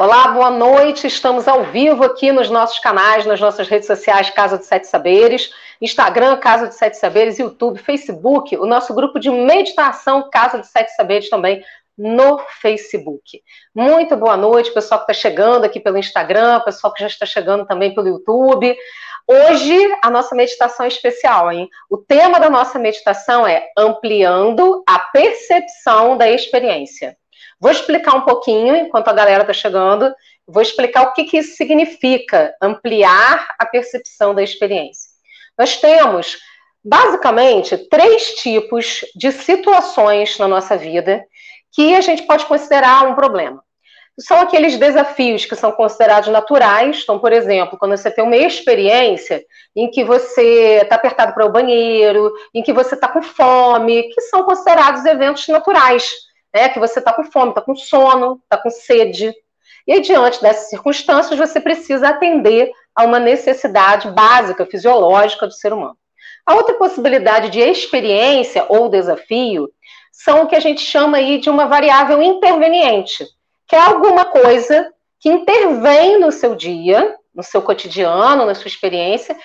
Olá, boa noite. Estamos ao vivo aqui nos nossos canais, nas nossas redes sociais Casa dos Sete Saberes, Instagram Casa dos Sete Saberes, YouTube, Facebook, o nosso grupo de meditação Casa dos Sete Saberes também no Facebook. Muito boa noite, pessoal que está chegando aqui pelo Instagram, pessoal que já está chegando também pelo YouTube. Hoje a nossa meditação é especial, hein? O tema da nossa meditação é ampliando a percepção da experiência. Vou explicar um pouquinho, enquanto a galera está chegando, vou explicar o que, que isso significa, ampliar a percepção da experiência. Nós temos, basicamente, três tipos de situações na nossa vida que a gente pode considerar um problema. São aqueles desafios que são considerados naturais. Então, por exemplo, quando você tem uma experiência em que você está apertado para o banheiro, em que você está com fome, que são considerados eventos naturais né? Que você está com fome, está com sono, está com sede. E aí, diante dessas circunstâncias, você precisa atender a uma necessidade básica, fisiológica do ser humano. A outra possibilidade de experiência ou desafio são o que a gente chama aí de uma variável interveniente, que é alguma coisa que intervém no seu dia, no seu cotidiano, na sua experiência,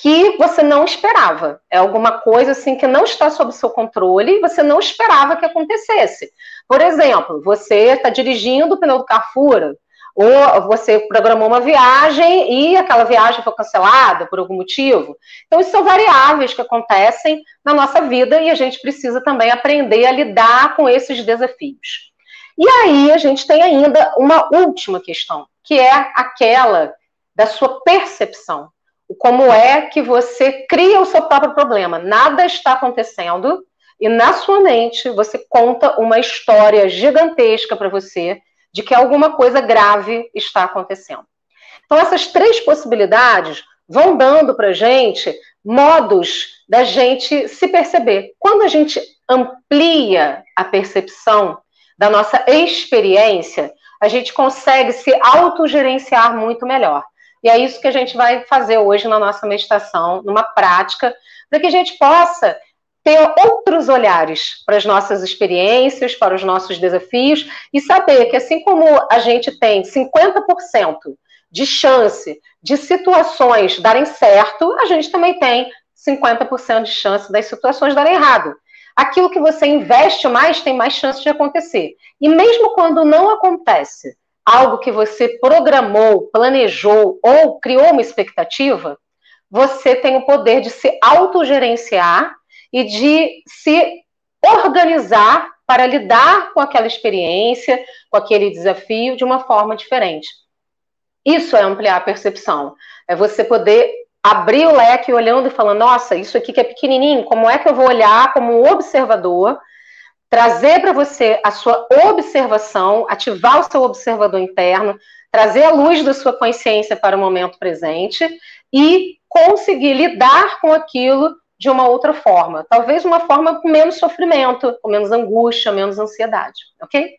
que você não esperava. É alguma coisa assim que não está sob seu controle e você não esperava que acontecesse. Por exemplo, você está dirigindo, o pneu do carro fura, ou você programou uma viagem e aquela viagem foi cancelada por algum motivo. Então, isso são variáveis que acontecem na nossa vida e a gente precisa também aprender a lidar com esses desafios. E aí, a gente tem ainda uma última questão, que é aquela da sua percepção como é que você cria o seu próprio problema. Nada está acontecendo e na sua mente você conta uma história gigantesca para você de que alguma coisa grave está acontecendo. Então, essas três possibilidades vão dando para a gente modos da gente se perceber. Quando a gente amplia a percepção da nossa experiência, a gente consegue se autogerenciar muito melhor. E é isso que a gente vai fazer hoje na nossa meditação, numa prática, para que a gente possa ter outros olhares para as nossas experiências, para os nossos desafios e saber que assim como a gente tem 50% de chance de situações darem certo, a gente também tem 50% de chance das situações darem errado. Aquilo que você investe mais tem mais chance de acontecer. E mesmo quando não acontece, algo que você programou, planejou ou criou uma expectativa, você tem o poder de se autogerenciar e de se organizar para lidar com aquela experiência, com aquele desafio de uma forma diferente. Isso é ampliar a percepção. É você poder abrir o leque olhando e falando: nossa, isso aqui que é pequenininho, como é que eu vou olhar como um observador trazer para você a sua observação, ativar o seu observador interno, trazer a luz da sua consciência para o momento presente e conseguir lidar com aquilo de uma outra forma. Talvez uma forma com menos sofrimento, com menos angústia, menos ansiedade, ok?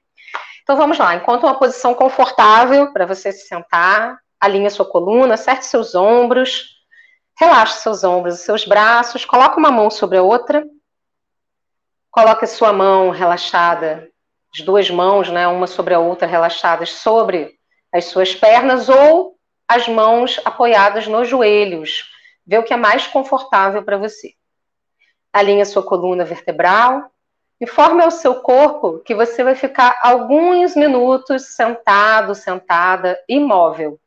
Então vamos lá, encontre uma posição confortável para você se sentar, alinhe sua coluna, acerte seus ombros, relaxe seus ombros seus braços, coloque uma mão sobre a outra Coloque a sua mão relaxada, as duas mãos, né, uma sobre a outra, relaxadas sobre as suas pernas ou as mãos apoiadas nos joelhos. Vê o que é mais confortável para você. Alinhe a sua coluna vertebral. Informe ao seu corpo que você vai ficar alguns minutos sentado, sentada, imóvel.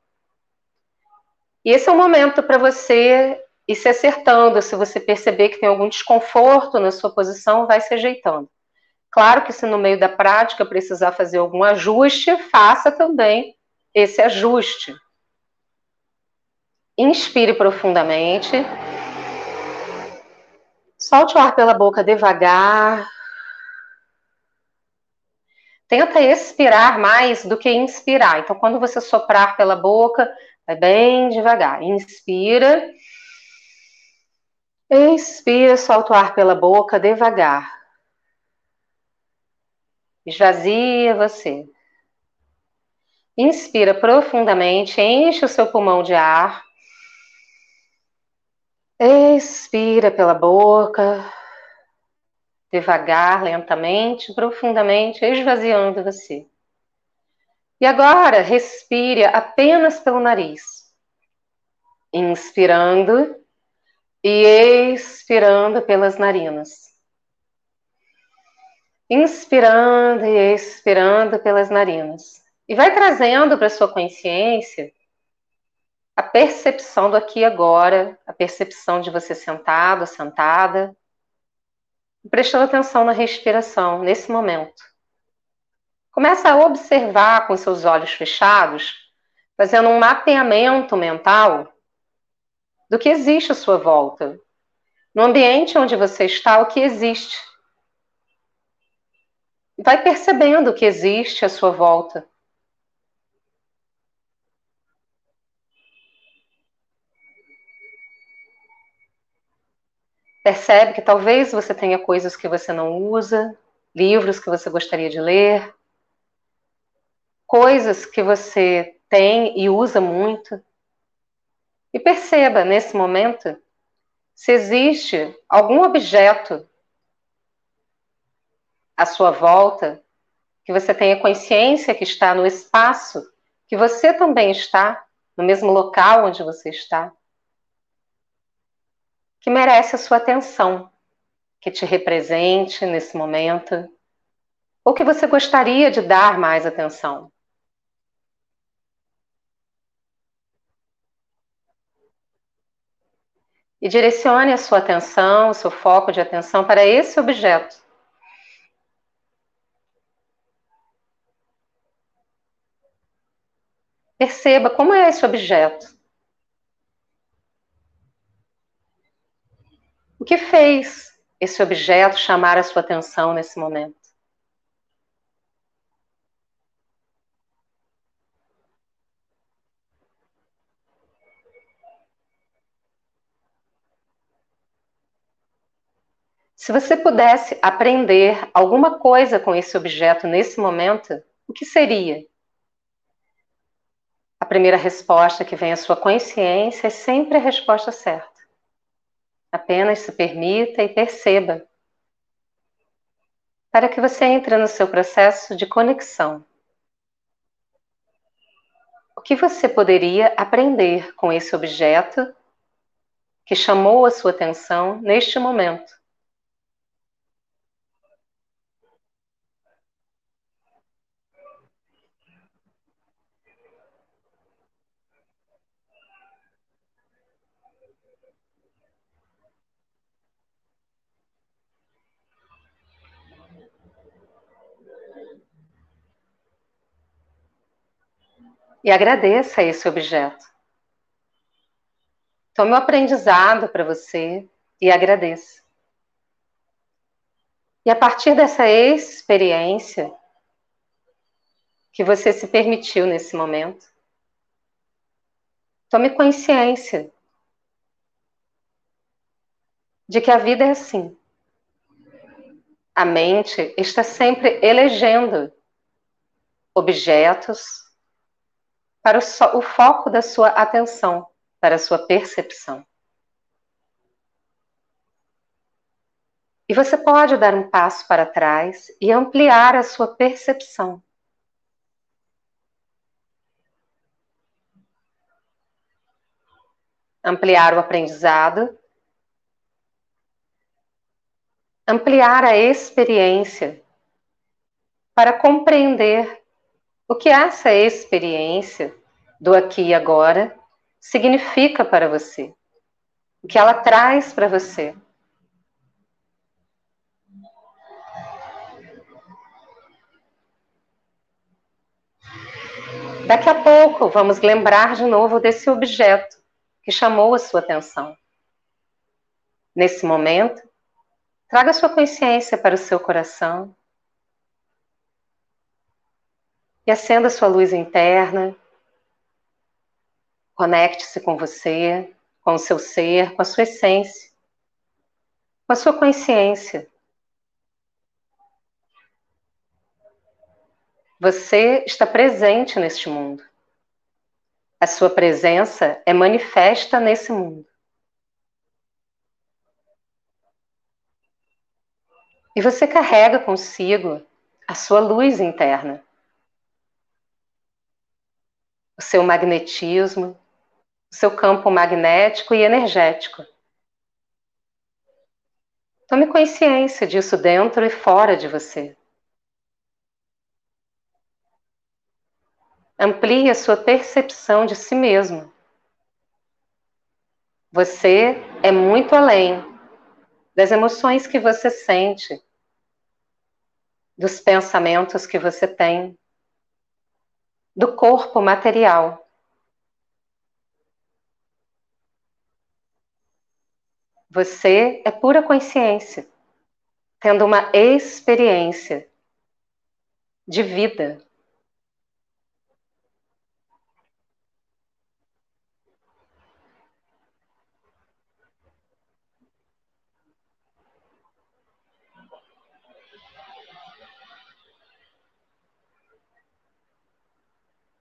E esse é o momento para você e se acertando. Se você perceber que tem algum desconforto na sua posição, vai se ajeitando. Claro que se no meio da prática precisar fazer algum ajuste, faça também esse ajuste. Inspire profundamente. Solte o ar pela boca devagar. Tenta expirar mais do que inspirar. Então, quando você soprar pela boca, vai bem devagar. Inspira. Expira, solta o ar pela boca devagar. Esvazia você. Inspira profundamente, enche o seu pulmão de ar. Expira pela boca, devagar, lentamente, profundamente, esvaziando você. E agora, respire apenas pelo nariz. Inspirando e expirando pelas narinas. Inspirando e expirando pelas narinas. E vai trazendo para sua consciência a percepção do aqui e agora, a percepção de você sentado, sentada, prestando atenção na respiração nesse momento. Começa a observar com seus olhos fechados, fazendo um mapeamento mental do que existe à sua volta. No ambiente onde você está, o que existe. Vai percebendo o que existe à sua volta. Percebe que talvez você tenha coisas que você não usa, livros que você gostaria de ler, coisas que você tem e usa muito. E perceba nesse momento se existe algum objeto à sua volta que você tenha consciência que está no espaço que você também está, no mesmo local onde você está que merece a sua atenção, que te represente nesse momento, ou que você gostaria de dar mais atenção. E direcione a sua atenção, o seu foco de atenção para esse objeto. Perceba como é esse objeto. O que fez esse objeto chamar a sua atenção nesse momento? Se você pudesse aprender alguma coisa com esse objeto nesse momento, o que seria? A primeira resposta que vem à sua consciência é sempre a resposta certa. Apenas se permita e perceba, para que você entre no seu processo de conexão. O que você poderia aprender com esse objeto que chamou a sua atenção neste momento? E agradeça esse objeto. Tome o um aprendizado para você e agradeça. E a partir dessa experiência que você se permitiu nesse momento, tome consciência de que a vida é assim. A mente está sempre elegendo objetos, para o, so, o foco da sua atenção, para a sua percepção. E você pode dar um passo para trás e ampliar a sua percepção. Ampliar o aprendizado, ampliar a experiência para compreender o que essa experiência do aqui e agora significa para você? O que ela traz para você? Daqui a pouco vamos lembrar de novo desse objeto que chamou a sua atenção. Nesse momento, traga sua consciência para o seu coração e acenda sua luz interna. Conecte-se com você, com o seu ser, com a sua essência, com a sua consciência. Você está presente neste mundo. A sua presença é manifesta nesse mundo. E você carrega consigo a sua luz interna. O seu magnetismo, o seu campo magnético e energético. Tome consciência disso dentro e fora de você. Amplie a sua percepção de si mesmo. Você é muito além das emoções que você sente, dos pensamentos que você tem, do corpo material. Você é pura consciência, tendo uma experiência de vida.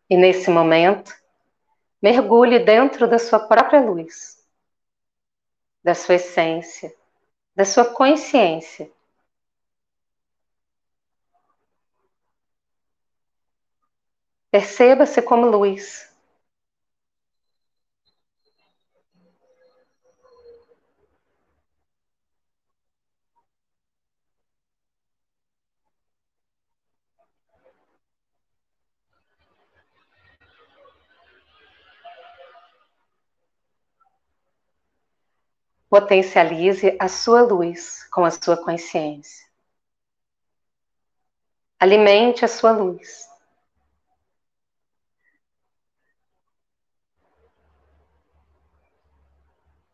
E nesse momento, mergulhe dentro da sua própria luz, da sua essência, da sua consciência. Perceba-se como luz. Potencialize a sua luz com a sua consciência. Alimente a sua luz.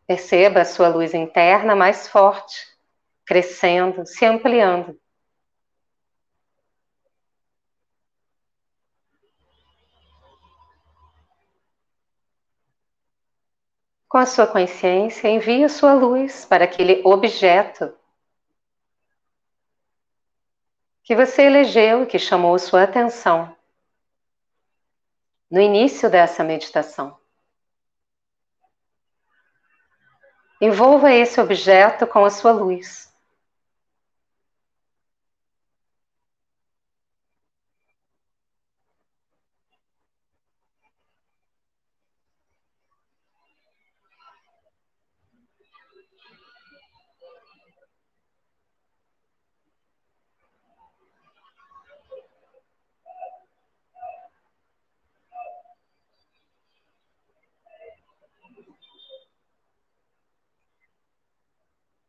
Perceba a sua luz interna mais forte, crescendo, se ampliando. Com a sua consciência, envie a sua luz para aquele objeto que você elegeu e que chamou sua atenção no início dessa meditação. Envolva esse objeto com a sua luz.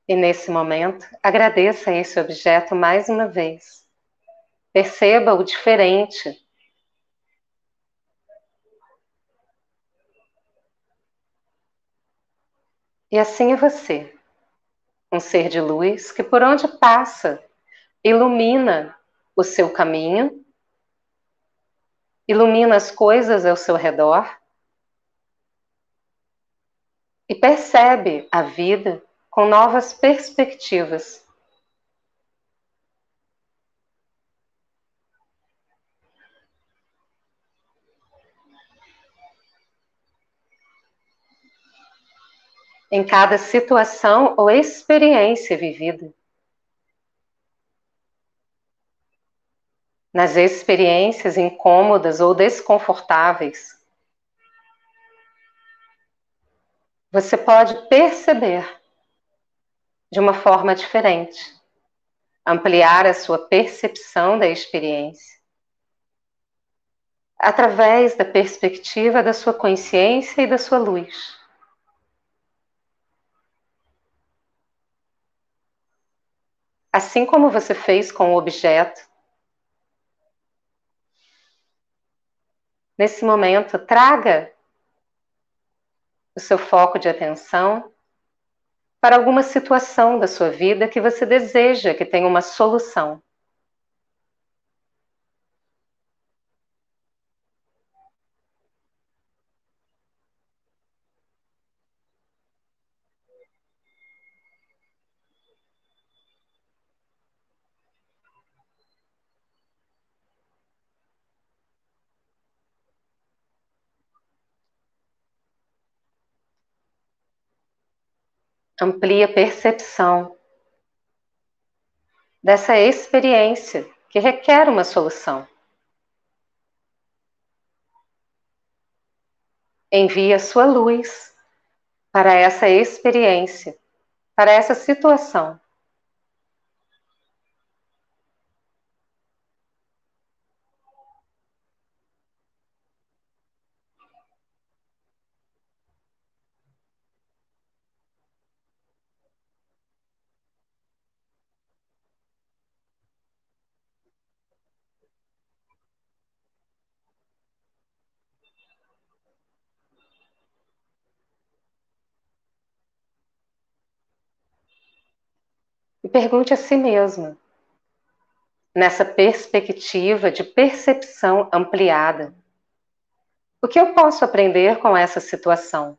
E nesse momento, agradeça esse objeto mais uma vez. Perceba o diferente. E assim é você, um ser de luz que por onde passa, ilumina o seu caminho, ilumina as coisas ao seu redor e percebe a vida com novas perspectivas. Em cada situação ou experiência vivida. Nas experiências incômodas ou desconfortáveis, você pode perceber de uma forma diferente, ampliar a sua percepção da experiência através da perspectiva da sua consciência e da sua luz. Assim como você fez com o objeto, nesse momento, traga o seu foco de atenção para alguma situação da sua vida que você deseja que tenha uma solução. Amplia a percepção dessa experiência que requer uma solução. envie a sua luz para essa experiência, para essa situação. Pergunte a si mesma, nessa perspectiva de percepção ampliada, o que eu posso aprender com essa situação?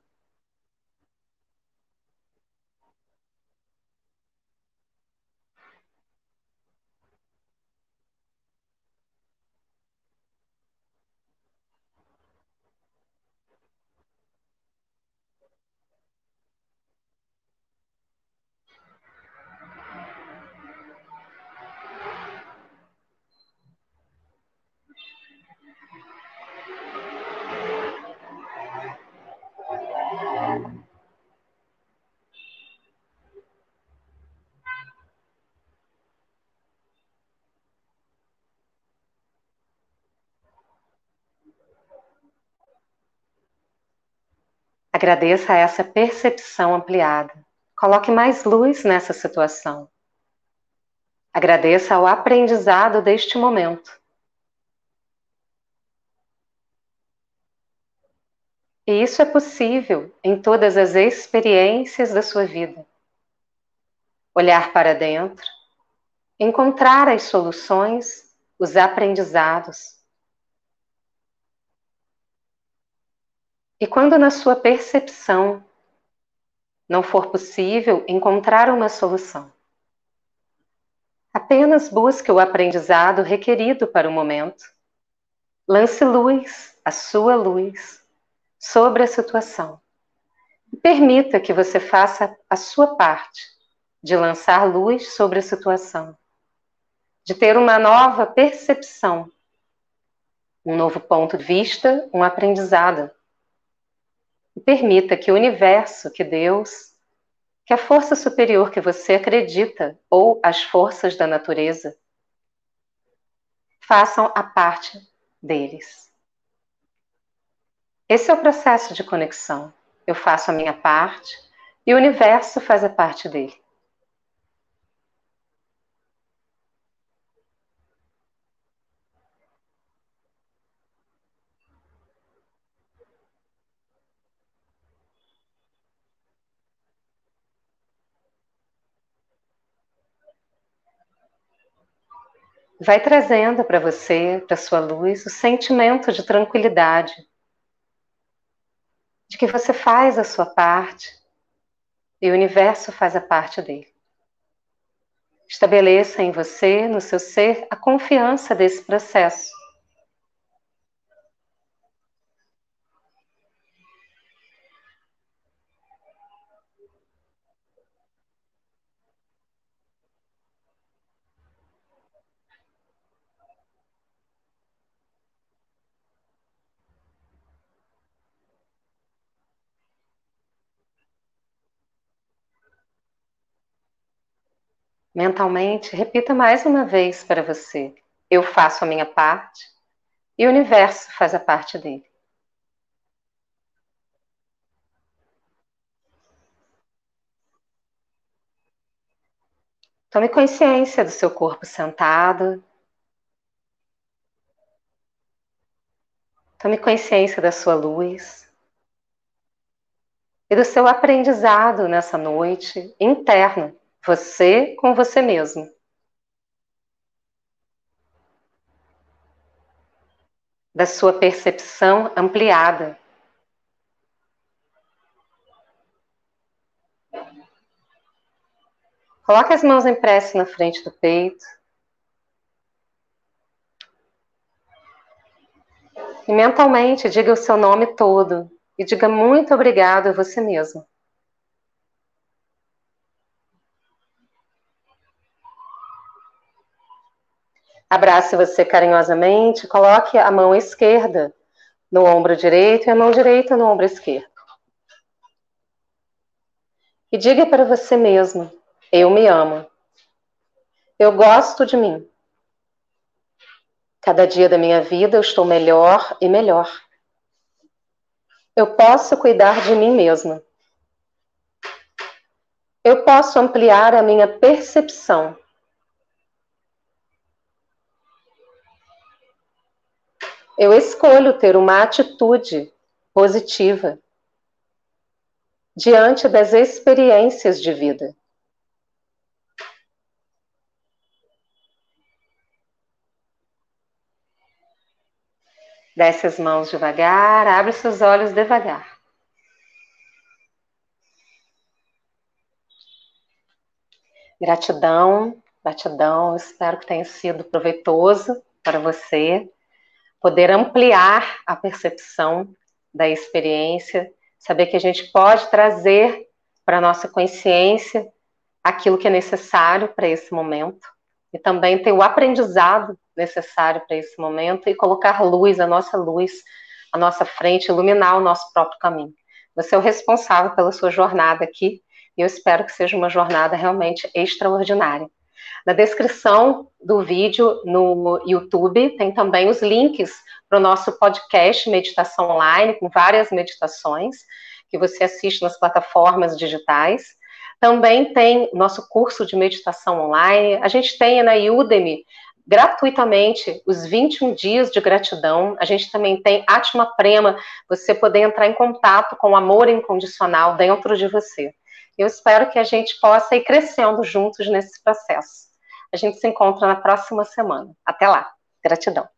Agradeça essa percepção ampliada. Coloque mais luz nessa situação. Agradeça ao aprendizado deste momento. E isso é possível em todas as experiências da sua vida. Olhar para dentro, encontrar as soluções, os aprendizados E quando na sua percepção não for possível encontrar uma solução, apenas busque o aprendizado requerido para o momento. Lance luz, a sua luz, sobre a situação. E permita que você faça a sua parte de lançar luz sobre a situação, de ter uma nova percepção, um novo ponto de vista, um aprendizado e permita que o universo, que Deus, que a força superior que você acredita ou as forças da natureza façam a parte deles. Esse é o processo de conexão. Eu faço a minha parte e o universo faz a parte dele. Vai trazendo para você, para sua luz, o sentimento de tranquilidade, de que você faz a sua parte e o universo faz a parte dele. Estabeleça em você, no seu ser, a confiança desse processo. Mentalmente, repita mais uma vez para você: eu faço a minha parte e o universo faz a parte dele. Tome consciência do seu corpo sentado. Tome consciência da sua luz e do seu aprendizado nessa noite interno. Você com você mesmo. Da sua percepção ampliada. Coloque as mãos em prece na frente do peito. E mentalmente diga o seu nome todo. E diga muito obrigado a você mesmo. Abrace você carinhosamente, coloque a mão esquerda no ombro direito e a mão direita no ombro esquerdo. E diga para você mesmo: eu me amo. Eu gosto de mim. Cada dia da minha vida eu estou melhor e melhor. Eu posso cuidar de mim mesma. Eu posso ampliar a minha percepção. Eu escolho ter uma atitude positiva diante das experiências de vida. Desce as mãos devagar, abre seus olhos devagar. Gratidão, gratidão. Espero que tenha sido proveitoso para você poder ampliar a percepção da experiência, saber que a gente pode trazer para a nossa consciência aquilo que é necessário para esse momento e também ter o aprendizado necessário para esse momento e colocar luz, a nossa luz, à nossa frente, iluminar o nosso próprio caminho. Você é o responsável pela sua jornada aqui e eu espero que seja uma jornada realmente extraordinária. Na descrição do vídeo no YouTube tem também os links para o nosso podcast Meditação Online, com várias meditações que você assiste nas plataformas digitais. Também tem nosso curso de meditação online. A gente tem na Udemy gratuitamente os 21 dias de gratidão. A gente também tem Atma Prema, você poder entrar em contato com o amor incondicional dentro de você. Eu espero que a gente possa ir crescendo juntos nesse processo. A gente se encontra na próxima semana. Até lá. Gratidão.